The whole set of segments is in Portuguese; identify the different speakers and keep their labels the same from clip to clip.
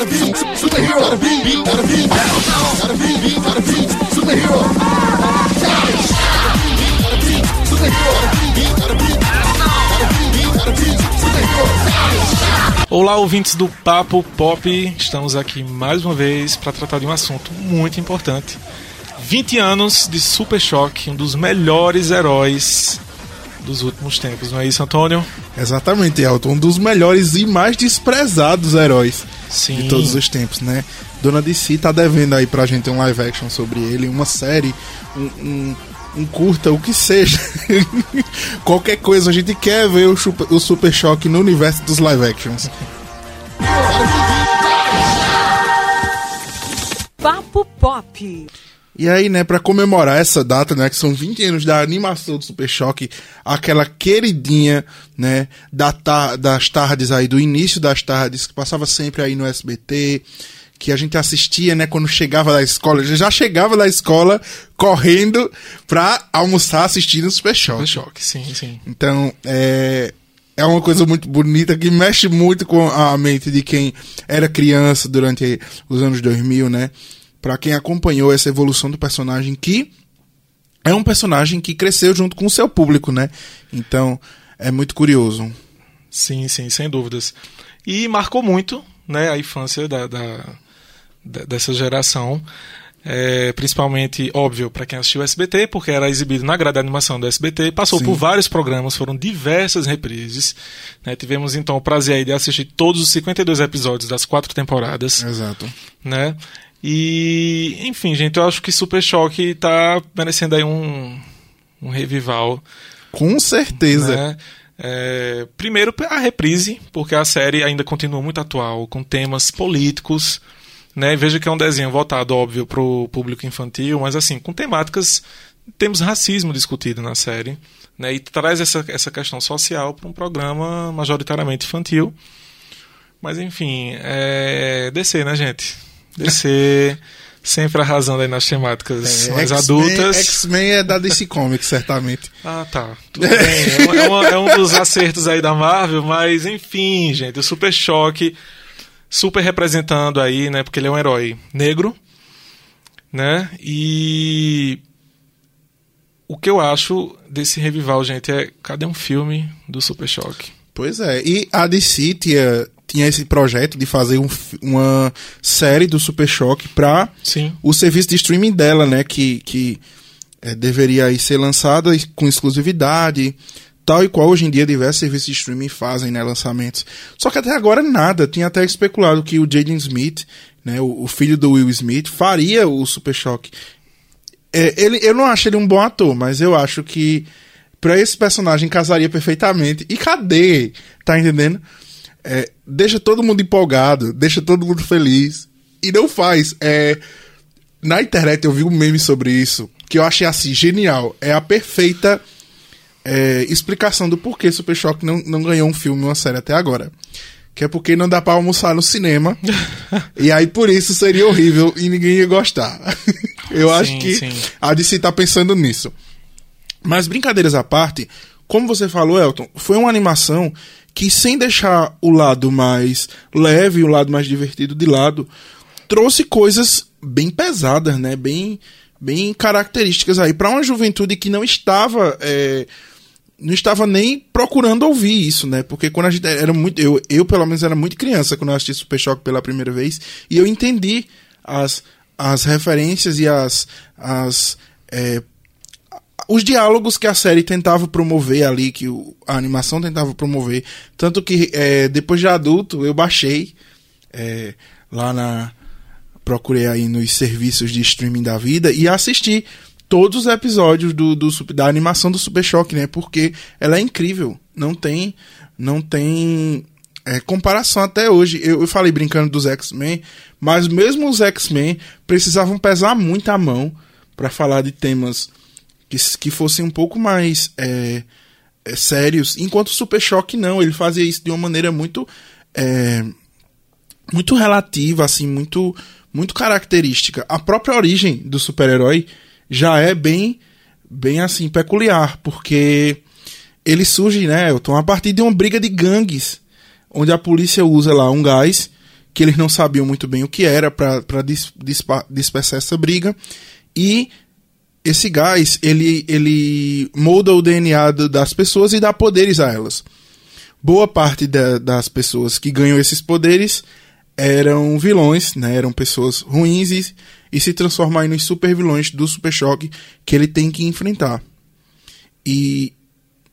Speaker 1: gotta be superhero. Gotta be, gotta be, gotta be, gotta be superhero.
Speaker 2: Olá, ouvintes do Papo Pop. Estamos aqui mais uma vez para tratar de um assunto muito importante. 20 anos de Super Choque, um dos melhores heróis dos últimos tempos, não é isso, Antônio?
Speaker 3: Exatamente, Elton. Um dos melhores e mais desprezados heróis
Speaker 2: Sim.
Speaker 3: de todos os tempos, né? Dona DC tá devendo aí pra gente um live action sobre ele, uma série, um, um, um curta, o que seja. Qualquer coisa, a gente quer ver o, Super- o Super Choque no universo dos live actions.
Speaker 4: Papo Pop.
Speaker 3: E aí, né, pra comemorar essa data, né, que são 20 anos da animação do Super Choque, aquela queridinha, né, da ta- das tardes aí, do início das tardes, que passava sempre aí no SBT, que a gente assistia, né, quando chegava da escola, já chegava da escola correndo pra almoçar assistindo o Super
Speaker 2: Super
Speaker 3: Choque.
Speaker 2: Choque, sim, sim.
Speaker 3: Então, é, é uma coisa muito bonita que mexe muito com a mente de quem era criança durante os anos 2000, né? Pra quem acompanhou essa evolução do personagem que é um personagem que cresceu junto com o seu público, né? Então, é muito curioso.
Speaker 2: Sim, sim, sem dúvidas. E marcou muito né, a infância da, da- da- dessa geração. É, principalmente, óbvio, para quem assistiu o SBT, porque era exibido na grade de animação do SBT, passou
Speaker 3: Sim.
Speaker 2: por vários programas, foram diversas reprises. né, tivemos então o prazer aí de assistir todos os 52 episódios das quatro temporadas
Speaker 3: Exato.
Speaker 2: né? E, enfim, gente, eu acho que Super Choque tá merecendo aí um, um revival,
Speaker 3: Com certeza.
Speaker 2: né? É, primeiro a reprise, porque a série ainda continua muito atual, com temas políticos, né? Veja que é um desenho voltado, óbvio, para o público infantil, mas assim, com temáticas, temos racismo discutido na série, né? E traz essa, essa questão social para um programa majoritariamente infantil. Mas enfim, é DC, né, gente? DC sempre arrasando aí nas temáticas
Speaker 3: É,
Speaker 2: mais adultas.
Speaker 3: X-Men é da DC Comics, certamente.
Speaker 2: Ah, tá. Tudo bem. É, uma- é uma- é um dos acertos aí da Marvel, mas enfim, gente, o Super Choque, super representando aí, né? Porque ele é um herói negro, né? E o que eu acho desse revival, gente, é cadê um filme do Super Choque?
Speaker 3: Pois é, e a DC tinha, tinha esse projeto de fazer um uma série do Super Choque
Speaker 2: Sim.
Speaker 3: o serviço de streaming dela, né? Que, que eh, deveria aí ser lançada com exclusividade, tal e qual hoje em dia diversos serviços de streaming fazem, né? Lançamentos. Só que até agora nada. Tinha até especulado que o Jaden Smith, né? O, o filho do Will Smith, faria o Super Choque. É, ele, eu não acho ele um bom ator, mas eu acho que pra esse personagem casaria perfeitamente. E cadê? Tá entendendo? É, deixa todo mundo empolgado, deixa todo mundo feliz. E não faz. É, na internet eu vi um meme sobre isso que eu achei assim genial. É a perfeita é, explicação do porquê Super Choque não, não ganhou um filme, uma série até agora. Que é porque não dá pra almoçar no cinema. e aí por isso seria horrível e ninguém ia gostar. eu acho
Speaker 2: Sim,
Speaker 3: que
Speaker 2: sim.
Speaker 3: a DC tá pensando nisso. Mas brincadeiras à parte, como você falou, Elton, foi uma animação que, sem deixar o lado mais leve, o lado mais divertido de lado, trouxe coisas bem pesadas, né? Bem, bem características aí para uma juventude que não estava é, não estava nem procurando ouvir isso, né? Porque quando a gente era muito. Eu, eu pelo menos, era muito criança quando eu assisti Super Choque pela primeira vez. E eu entendi as, as referências e as. as é, os diálogos que a série tentava promover ali, que a animação tentava promover. Tanto que é, depois de adulto eu baixei é, lá na. Procurei aí nos serviços de streaming da vida e assisti todos os episódios do, do, da animação do Super Choque, né? Porque ela é incrível. Não tem. Não tem. é, comparação até hoje. Eu, eu falei brincando dos X-Men, mas mesmo os X-Men precisavam pesar muito a mão para falar de temas que, que fossem um pouco mais é, é, sérios, enquanto o Super Choque não, ele fazia isso de uma maneira muito é, muito relativa, assim, muito muito característica. A própria origem do super-herói já é bem bem assim peculiar, porque ele surge, né, Elton, a partir de uma briga de gangues, onde a polícia usa lá um gás que eles não sabiam muito bem o que era para dispersar essa briga. E esse gás, ele, ele molda o DNA das pessoas e dá poderes a elas. Boa parte da- das pessoas que ganham esses poderes eram vilões, né? Eram pessoas ruins e, e se transformam nos super vilões do Super Choque que ele tem que enfrentar. E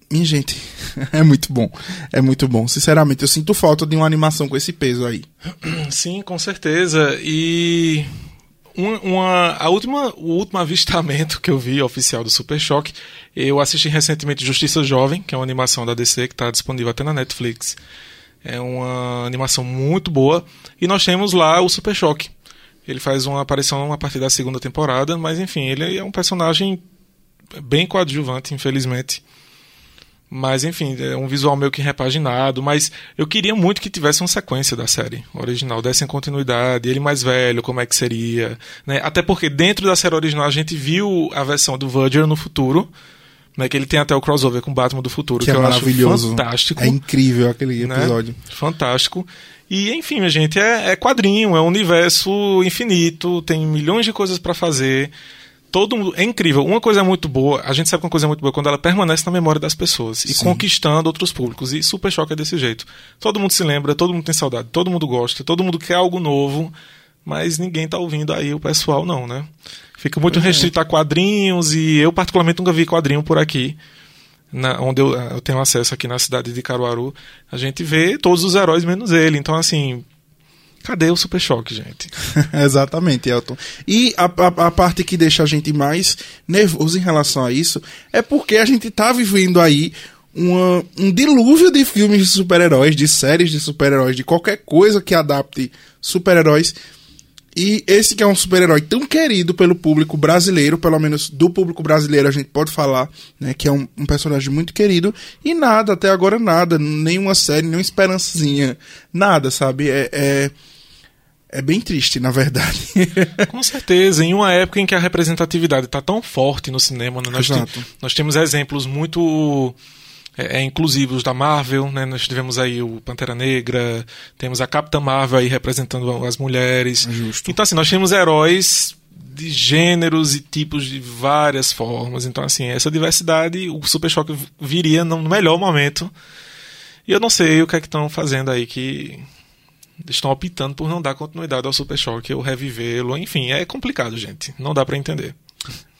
Speaker 3: minha gente, é muito bom. É muito bom. Sinceramente, eu sinto falta de uma animação com esse peso aí.
Speaker 2: Sim, com certeza. E uma, uma- a última, o último avistamento que eu vi oficial do Super Choque, eu assisti recentemente Justiça Jovem, que é uma animação da DC que está disponível até na Netflix. É uma animação muito boa. E nós temos lá o Super Choque. Ele faz uma aparição a partir da segunda temporada, mas enfim, ele é um personagem bem coadjuvante, infelizmente. Mas enfim, é um visual meio que repaginado, mas eu queria muito que tivesse uma sequência da série original, dessem continuidade, ele mais velho, como é que seria, né? Até porque dentro da série original a gente viu a versão do Verger no futuro, né, que ele tem até o crossover com o Batman do futuro,
Speaker 3: Que,
Speaker 2: que,
Speaker 3: é
Speaker 2: eu
Speaker 3: maravilhoso.
Speaker 2: acho fantástico
Speaker 3: É incrível aquele
Speaker 2: né?
Speaker 3: episódio.
Speaker 2: Fantástico. E, enfim, minha gente, é, é quadrinho, é um universo infinito, tem milhões de coisas pra fazer. Todo mundo, é incrível. Uma coisa muito boa, a gente sabe que uma coisa é muito boa quando ela permanece na memória das pessoas e
Speaker 3: Sim.
Speaker 2: conquistando outros públicos. E Super Choque é desse jeito. Todo mundo se lembra, todo mundo tem saudade, todo mundo gosta, todo mundo quer algo novo, mas ninguém tá ouvindo aí o pessoal, não, né? Fica muito restrito a quadrinhos e eu, particularmente, nunca vi quadrinho por aqui na- onde eu, eu tenho acesso aqui na cidade de Caruaru, a gente vê todos os heróis menos ele. Então, assim, cadê o Super Choque, gente?
Speaker 3: Exatamente, Elton. E a, a, a parte que deixa a gente mais nervoso em relação a isso é porque a gente tá vivendo aí uma- um dilúvio de filmes de super-heróis, de séries de super-heróis, de qualquer coisa que adapte super-heróis. E esse que é um super-herói tão querido pelo público brasileiro, pelo menos do público brasileiro a gente pode falar, né, que é um, um personagem muito querido, e nada, até agora nada, nenhuma série, nenhuma esperançazinha, nada, sabe? É, é, é bem triste, na verdade.
Speaker 2: Com certeza, em uma época em que a representatividade está tão forte no cinema, né, nós, nós temos exemplos muito é, é, inclusivos da Marvel, né? nós tivemos aí o Pantera Negra, temos a Capitã Marvel aí representando as mulheres.
Speaker 3: Justo.
Speaker 2: Então, assim, nós temos heróis de gêneros e tipos de várias formas. Então, assim, essa diversidade, o Super Choque viria no melhor momento. E eu não sei o que é que estão fazendo aí que estão optando por não dar continuidade ao Super Choque ou revivê-lo. Enfim, é complicado, gente. Não dá pra entender.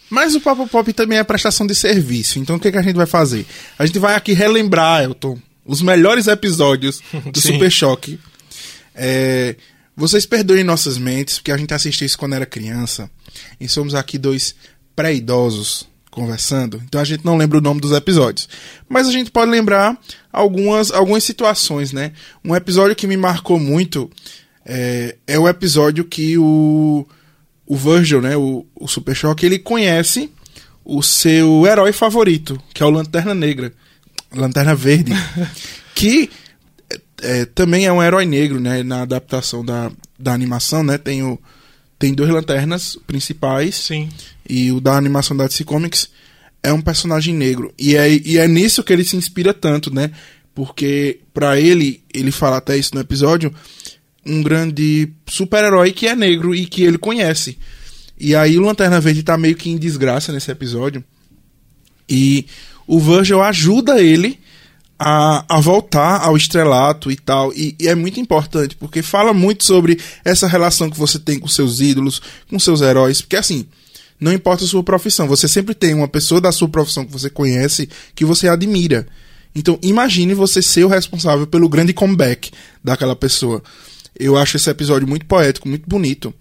Speaker 3: Mas o Papo Pop também é prestação de serviço. Então o que, que a gente vai fazer? A gente vai aqui relembrar, Elton, os melhores episódios do
Speaker 2: Sim.
Speaker 3: Super Choque. É, vocês perdoem nossas mentes, porque a gente assistiu isso quando era criança. E somos aqui dois pré-idosos conversando. Então a gente não lembra o nome dos episódios. Mas a gente pode lembrar algumas, algumas situações, né? Um episódio que me marcou muito é, é o episódio que o o Virgil, né, o, o Super Choque, ele conhece o seu herói favorito, que é o Lanterna Negra, Lanterna Verde, que é, também é um herói negro, né, na adaptação da, da animação, né, tem, o, tem dois lanternas principais,
Speaker 2: Sim.
Speaker 3: e o da animação da DC Comics é um personagem negro. E é, e é nisso que ele se inspira tanto, né? Porque pra ele, ele fala até isso no episódio, um grande super-herói que é negro e que ele conhece. E aí o Lanterna Verde tá meio que em desgraça nesse episódio. E o Virgil ajuda ele a, a voltar ao estrelato e tal. E, e é muito importante, porque fala muito sobre essa relação que você tem com seus ídolos, com seus heróis. Porque assim, não importa a sua profissão, você sempre tem uma pessoa da sua profissão que você conhece que você admira. Então imagine você ser o responsável pelo grande comeback daquela pessoa. Eu acho esse episódio muito poético, muito bonito,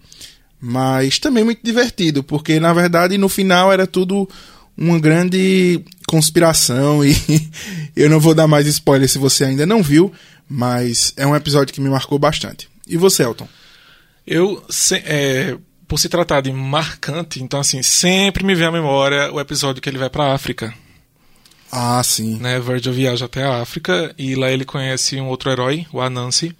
Speaker 3: mas também muito divertido, porque na verdade no final era tudo uma grande conspiração e eu não vou dar mais spoiler se você ainda não viu, mas é um episódio que me marcou bastante. E você, Elton?
Speaker 2: Eu, se- é, por se tratar de marcante, então assim, sempre me vem à memória o episódio que ele vai pra África.
Speaker 3: Ah, sim.
Speaker 2: né? Virgil viaja até a África e lá ele conhece um outro herói, o Anansi.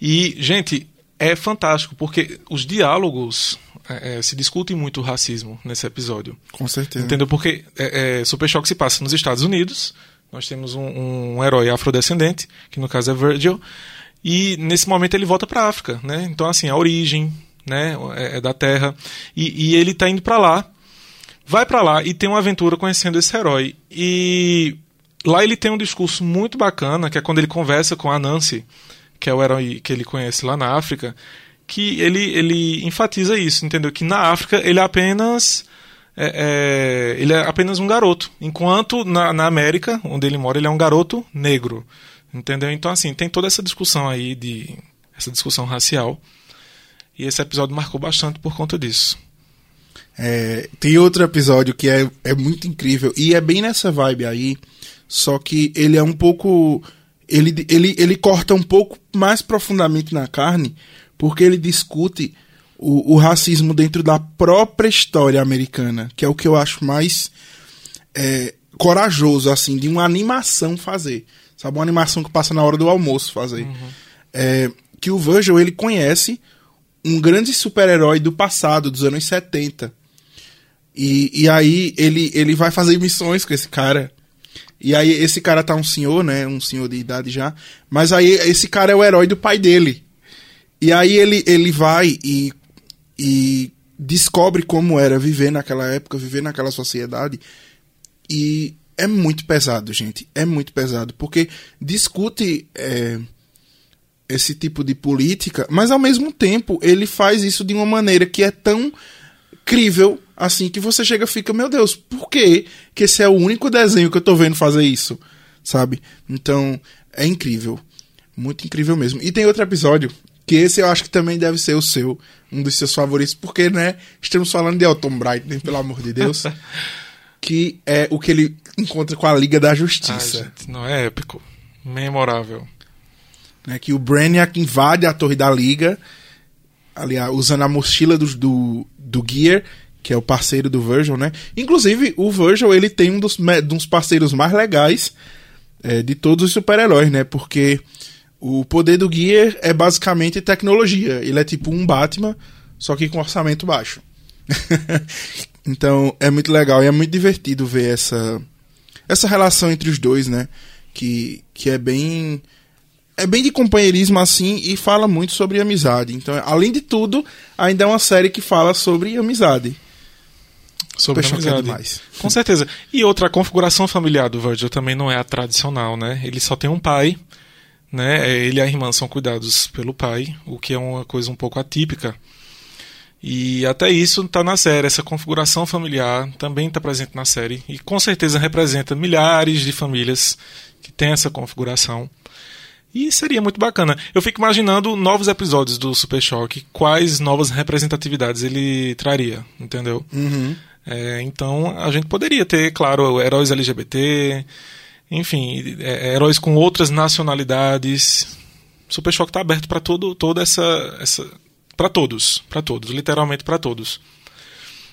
Speaker 2: E, gente, é fantástico porque os diálogos é, é, se discutem muito o racismo nesse episódio.
Speaker 3: Com certeza.
Speaker 2: Entendeu? Porque é, é, Super Choque se passa nos Estados Unidos. Nós temos um, um herói afrodescendente, que no caso é Virgil. E nesse momento ele volta para a África, né? Então assim, a origem, né, é, é da Terra e, e ele está indo para lá. Vai para lá e tem uma aventura conhecendo esse herói. E lá ele tem um discurso muito bacana, que é quando ele conversa com a Nancy, que é o herói que ele conhece lá na África, que ele, ele enfatiza isso, entendeu? Que na África ele é apenas é, é, ele é apenas um garoto, enquanto na, na América, onde ele mora, ele é um garoto negro, entendeu? Então assim tem toda essa discussão aí de essa discussão racial e esse episódio marcou bastante por conta disso.
Speaker 3: É, tem outro episódio que é, é muito incrível e é bem nessa vibe aí, só que ele é um pouco. Ele, ele, ele corta um pouco mais profundamente na carne, porque ele discute o, o racismo dentro da própria história americana, que é o que eu acho mais é, corajoso, assim, de uma animação fazer. Sabe, uma animação que passa na hora do almoço fazer. Uhum. É, que o Virgil, ele conhece um grande super-herói do passado, dos anos 70 e, e aí ele, ele vai fazer missões com esse cara. E aí esse cara tá um senhor, né? Um senhor de idade já. Mas aí esse cara é o herói do pai dele. E aí ele, ele vai e, e descobre como era viver naquela época, viver naquela sociedade. E é muito pesado, gente. É muito pesado. Porque discute é, esse tipo de política, mas ao mesmo tempo ele faz isso de uma maneira que é tão crível assim que você chega e fica, meu Deus, por que que esse é o único desenho que eu tô vendo fazer isso? Sabe? Então, é incrível. Muito incrível mesmo. E tem outro episódio, que esse eu acho que também deve ser o seu, um dos seus favoritos, porque, né, estamos falando de Elton Bright, pelo amor de Deus. que é o que ele encontra com a Liga da Justiça.
Speaker 2: Ai, gente, não é épico. Memorável.
Speaker 3: É que o Brainiac invade a torre da Liga, aliás, usando a mochila do, do, do Gear que é o parceiro do Virgil, né? Inclusive, o Virgil, ele tem um dos, dos parceiros mais legais é, de todos os super-heróis, né? Porque o poder do Gear é basicamente tecnologia. Ele é tipo um Batman, só que com orçamento baixo. então, é muito legal e é muito divertido ver essa, essa relação entre os dois, né? Que, que é bem é bem de companheirismo assim e fala muito sobre amizade. Então, além de tudo, ainda é uma série que fala sobre amizade.
Speaker 2: Sobre a amizade. Demais. Com certeza. E outra, a configuração familiar do Virgil também não é a tradicional, né? Ele só tem um pai, né? É, ele e a irmã são cuidados pelo pai, o que é uma coisa um pouco atípica. E até isso está na série. Essa configuração familiar também está presente na série. E com certeza representa milhares de famílias que têm essa configuração. E seria muito bacana. Eu fico imaginando novos episódios do Super Choque, quais novas representatividades ele traria, entendeu?
Speaker 3: Uhum.
Speaker 2: É, então a gente poderia ter, claro, heróis LGBT, enfim, é, heróis com outras nacionalidades. Super Choque está aberto para todo, toda essa, essa para todos, para todos, literalmente para todos.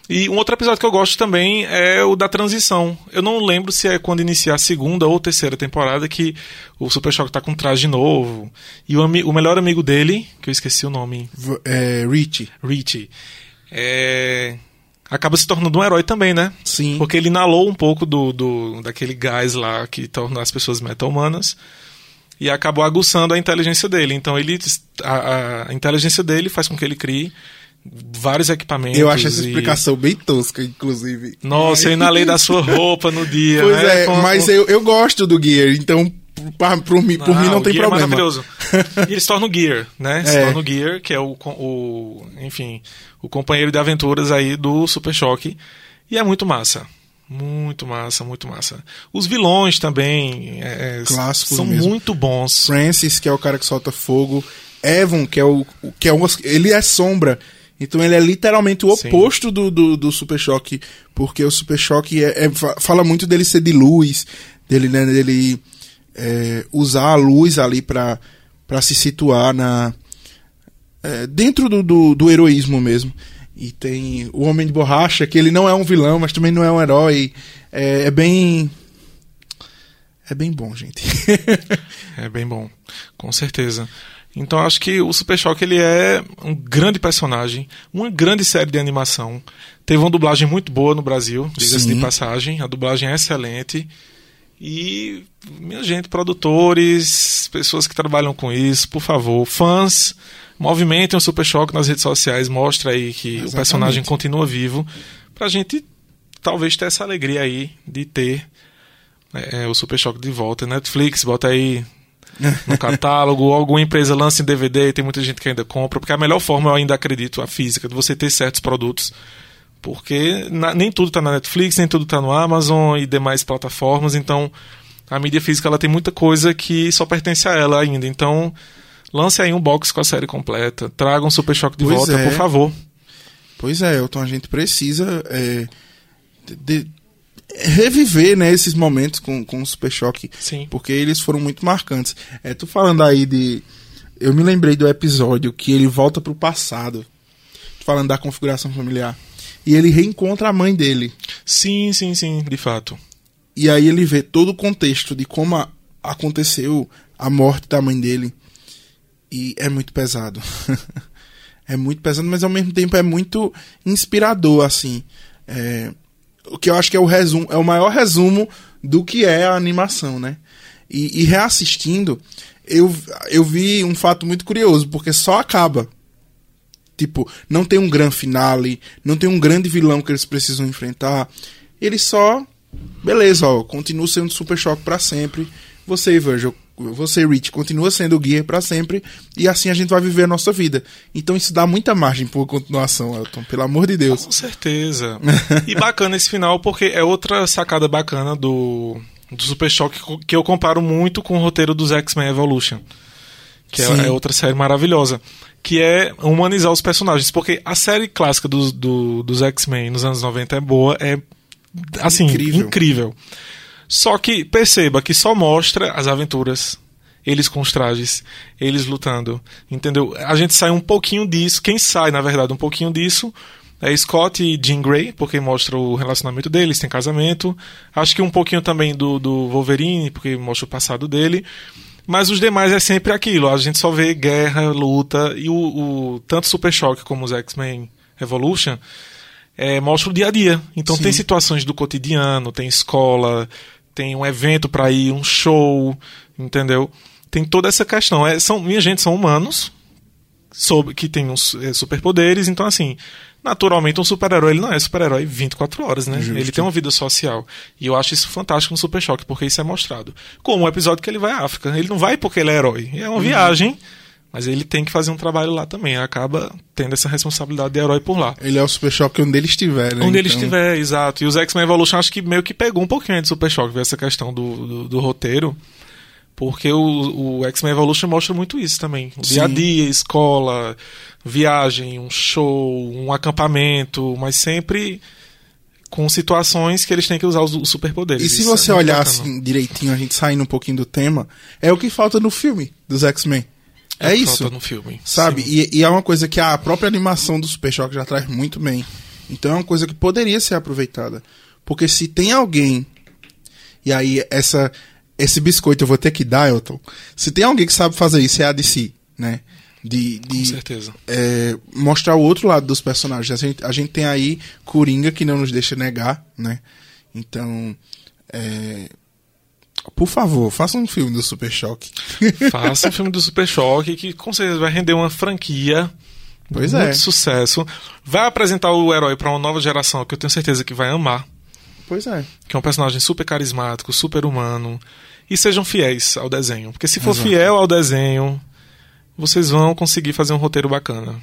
Speaker 2: E um outro episódio que eu gosto também é o da transição. Eu não lembro se é quando iniciar a segunda ou terceira temporada que o Super Choque tá com traje novo. E o, o melhor amigo dele, que eu esqueci o nome.
Speaker 3: É, Richie.
Speaker 2: Richie. É, acaba se tornando um herói também, né?
Speaker 3: Sim.
Speaker 2: Porque ele inalou um pouco do, do daquele gás lá que torna as pessoas meta-humanas e acabou aguçando a inteligência dele. Então ele a, a, inteligência dele faz com que ele crie vários equipamentos.
Speaker 3: Eu acho essa explicação bem tosca, inclusive.
Speaker 2: Nossa, eu inalei da sua roupa no dia.
Speaker 3: Pois
Speaker 2: né?
Speaker 3: é, com, mas. Eu, eu gosto do Gear, então por, por, mim, por ah, mim não tem
Speaker 2: Gear
Speaker 3: problema.
Speaker 2: É maravilhoso. e ele se torna o Gear, né? Se é. torna o Gear, que é o, o, enfim, o companheiro de aventuras aí do Super Choque. E é muito massa. Muito massa, muito massa. Os vilões também é, é
Speaker 3: Clássicos
Speaker 2: são
Speaker 3: mesmo.
Speaker 2: muito bons.
Speaker 3: Francis, que é o cara que solta fogo. Evan, que é o. Que é um, ele é sombra. Então ele é literalmente o oposto do, do, do, Super Choque. Porque o Super Choque é, é, fala muito dele ser de luz, dele, né, dele é, usar a luz ali para se situar na é, dentro do, do, do, heroísmo mesmo. E tem o Homem de Borracha, que ele não é um vilão, mas também não é um herói. É, é bem. É bem bom, gente.
Speaker 2: é bem bom, com certeza. Então acho que o Super Choque ele é um grande personagem, uma grande série de animação. Teve uma dublagem muito boa no Brasil, diga-se de passagem. A dublagem é excelente. E, minha gente, produtores, pessoas que trabalham com isso, por favor, fãs, movimentem o Super Choque nas redes sociais, mostra aí que
Speaker 3: Exatamente.
Speaker 2: o personagem continua vivo, pra gente talvez ter essa alegria aí de ter é, o Super Choque de volta. Netflix, bota aí no catálogo, ou alguma empresa lança em DVD, tem muita gente que ainda compra, porque a melhor forma, eu ainda acredito, a física, de você ter certos produtos. Porque na- nem tudo está na Netflix, nem tudo está no Amazon e demais plataformas, então a mídia física ela tem muita coisa que só pertence a ela ainda. Então, lance aí um box com a série completa, traga um Super Choque de
Speaker 3: Pois
Speaker 2: volta,
Speaker 3: é.
Speaker 2: por favor.
Speaker 3: Pois é, Elton, a gente precisa é, de- de- reviver né, esses momentos com, com o Super Choque,
Speaker 2: Sim.
Speaker 3: porque eles foram muito marcantes. É, tu falando aí de. Eu me lembrei do episódio que ele volta pro passado, falando da configuração familiar, e ele reencontra a mãe dele.
Speaker 2: Sim, sim, sim, de fato.
Speaker 3: E aí ele vê todo o contexto de como a- aconteceu a morte da mãe dele. E é muito pesado. é muito pesado, mas ao mesmo tempo é muito inspirador, assim. É, o que eu acho que é o resumo, é o maior resumo do que é a animação, né? E, e reassistindo, eu, eu vi um fato muito curioso, porque só acaba. Tipo, não tem um grande finale, não tem um grande vilão que eles precisam enfrentar. Ele só beleza, ó, continua sendo Super Choque pra sempre. Você, Virgil, você, Rich, continua sendo o Gear pra sempre. E assim a gente vai viver a nossa vida. Então isso dá muita margem uma continuação, Elton, pelo amor de Deus.
Speaker 2: Com certeza. e bacana esse final, porque é outra sacada bacana do, do Super Choque que eu comparo muito com o roteiro dos X-Men Evolution. Que é, é outra série maravilhosa. Que é humanizar os personagens. Porque a série clássica dos, do, dos X-Men nos anos 90 é boa, é assim,
Speaker 3: Incrível.
Speaker 2: incrível. Só que perceba que só mostra as aventuras. Eles com os trajes, eles lutando. Entendeu? A gente sai um pouquinho disso. Quem sai, na verdade, um pouquinho disso é Scott e Jean Grey, porque mostra o relacionamento deles, tem casamento. Acho que um pouquinho também do, do Wolverine, porque mostra o passado dele. Mas os demais é sempre aquilo. A gente só vê guerra, luta. E o, o tanto Super Choque como os X-Men Evolution é, mostra o dia a dia. Então
Speaker 3: Sim.
Speaker 2: tem situações do cotidiano, tem escola, tem um evento pra ir, um show, entendeu? Tem toda essa questão. É, são, minha gente, são humanos sob, que têm uns é, superpoderes, então assim, naturalmente um super-herói ele não é super-herói 24 horas, né?
Speaker 3: Justo.
Speaker 2: Ele tem uma vida social. E eu acho isso fantástico no Super Choque, porque isso é mostrado. Como o episódio que ele vai à África. Ele não vai porque ele é herói. É
Speaker 3: Uhum.
Speaker 2: uma viagem, mas ele tem que fazer um trabalho lá também. Acaba tendo essa responsabilidade de herói por lá.
Speaker 3: Ele é o Super Choque onde ele estiver, né?
Speaker 2: Onde ele
Speaker 3: Então,
Speaker 2: estiver, exato. E os X-Men Evolution acho que meio que pegou um pouquinho de Super ver essa questão do, do, do roteiro. Porque o, o X-Men Evolution mostra muito isso também. O dia a dia, escola, viagem, um show, um acampamento, mas sempre com situações que eles têm que usar os, superpoderes.
Speaker 3: E se
Speaker 2: Isso
Speaker 3: você
Speaker 2: é
Speaker 3: olhar assim direitinho, a gente saindo um pouquinho do tema, é o que falta no filme dos X-Men. É, isso.
Speaker 2: no filme.
Speaker 3: Sabe? E, e é uma coisa que a própria animação do Super Choque já traz muito bem. Então é uma coisa que poderia ser aproveitada. Porque se tem alguém. E aí, essa, esse biscoito eu vou ter que dar, Elton. Se tem alguém que sabe fazer isso, é a DC, né? De,
Speaker 2: Com
Speaker 3: de
Speaker 2: certeza.
Speaker 3: é, mostrar o outro lado dos personagens. A gente, a gente tem aí Coringa que não nos deixa negar, né? Então. é, por favor, faça um filme do Super Choque.
Speaker 2: Faça um filme do Super Choque que com certeza vai render uma franquia.
Speaker 3: Pois
Speaker 2: muito
Speaker 3: é.
Speaker 2: sucesso. Vai apresentar o herói pra uma nova geração que eu tenho certeza que vai amar.
Speaker 3: Pois é.
Speaker 2: Que é um personagem super carismático, super humano. E sejam fiéis ao desenho. Porque se for
Speaker 3: Exato.
Speaker 2: fiel ao desenho, vocês vão conseguir fazer um roteiro bacana.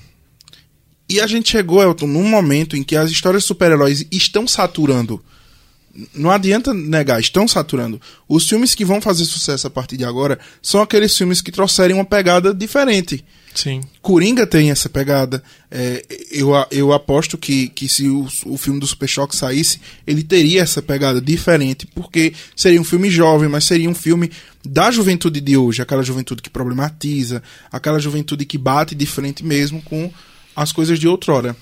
Speaker 3: E a gente chegou, Elton, num momento em que as histórias de super-heróis estão saturando. Não adianta negar, estão saturando. Os filmes que vão fazer sucesso a partir de agora são aqueles filmes que trouxerem uma pegada diferente.
Speaker 2: Sim.
Speaker 3: Coringa tem essa pegada. É, eu, eu aposto que, que se o, o filme do Super Choque saísse, ele teria essa pegada diferente, porque seria um filme jovem, mas seria um filme da juventude de hoje, aquela juventude que problematiza, aquela juventude que bate de frente mesmo com as coisas de outrora.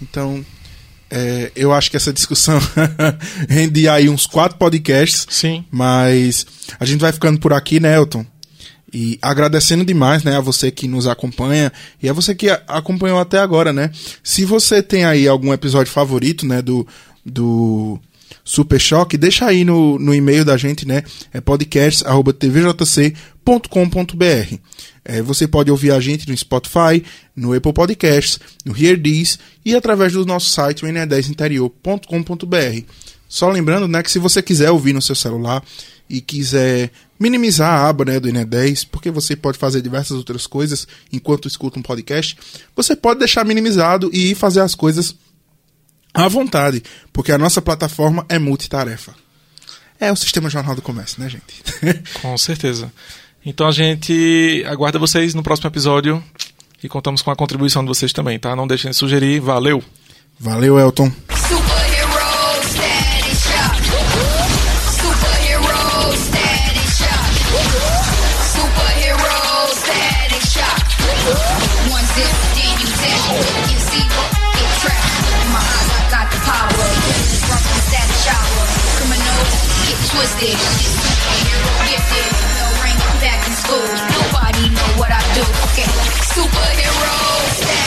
Speaker 3: Então, é, eu acho que essa discussão rende aí uns quatro podcasts.
Speaker 2: Sim.
Speaker 3: Mas a gente vai ficando por aqui, né, Elton? E agradecendo demais, né, a você que nos acompanha e a você que a- acompanhou até agora, né? Se você tem aí algum episódio favorito, né, do, do Super Choque, deixa aí no, no e-mail da gente, né? É podcast.tvjc.com.br. É, você pode ouvir a gente no Spotify, no Apple Podcasts, no Hear This e através do nosso site, o ne10interior.com.br. Só lembrando, né, que se você quiser ouvir no seu celular e quiser minimizar a aba né, do INE10, porque você pode fazer diversas outras coisas enquanto escuta um podcast, você pode deixar minimizado e fazer as coisas à vontade, porque a nossa plataforma é multitarefa. É o sistema Jornal do Comércio, né, gente?
Speaker 2: Com certeza. Então a gente aguarda vocês no próximo episódio e contamos com a contribuição de vocês também, tá? Não deixem de sugerir. Valeu!
Speaker 3: Valeu, Elton.
Speaker 5: Superhero gifted. Back in school. Nobody know what I do. Okay, superhero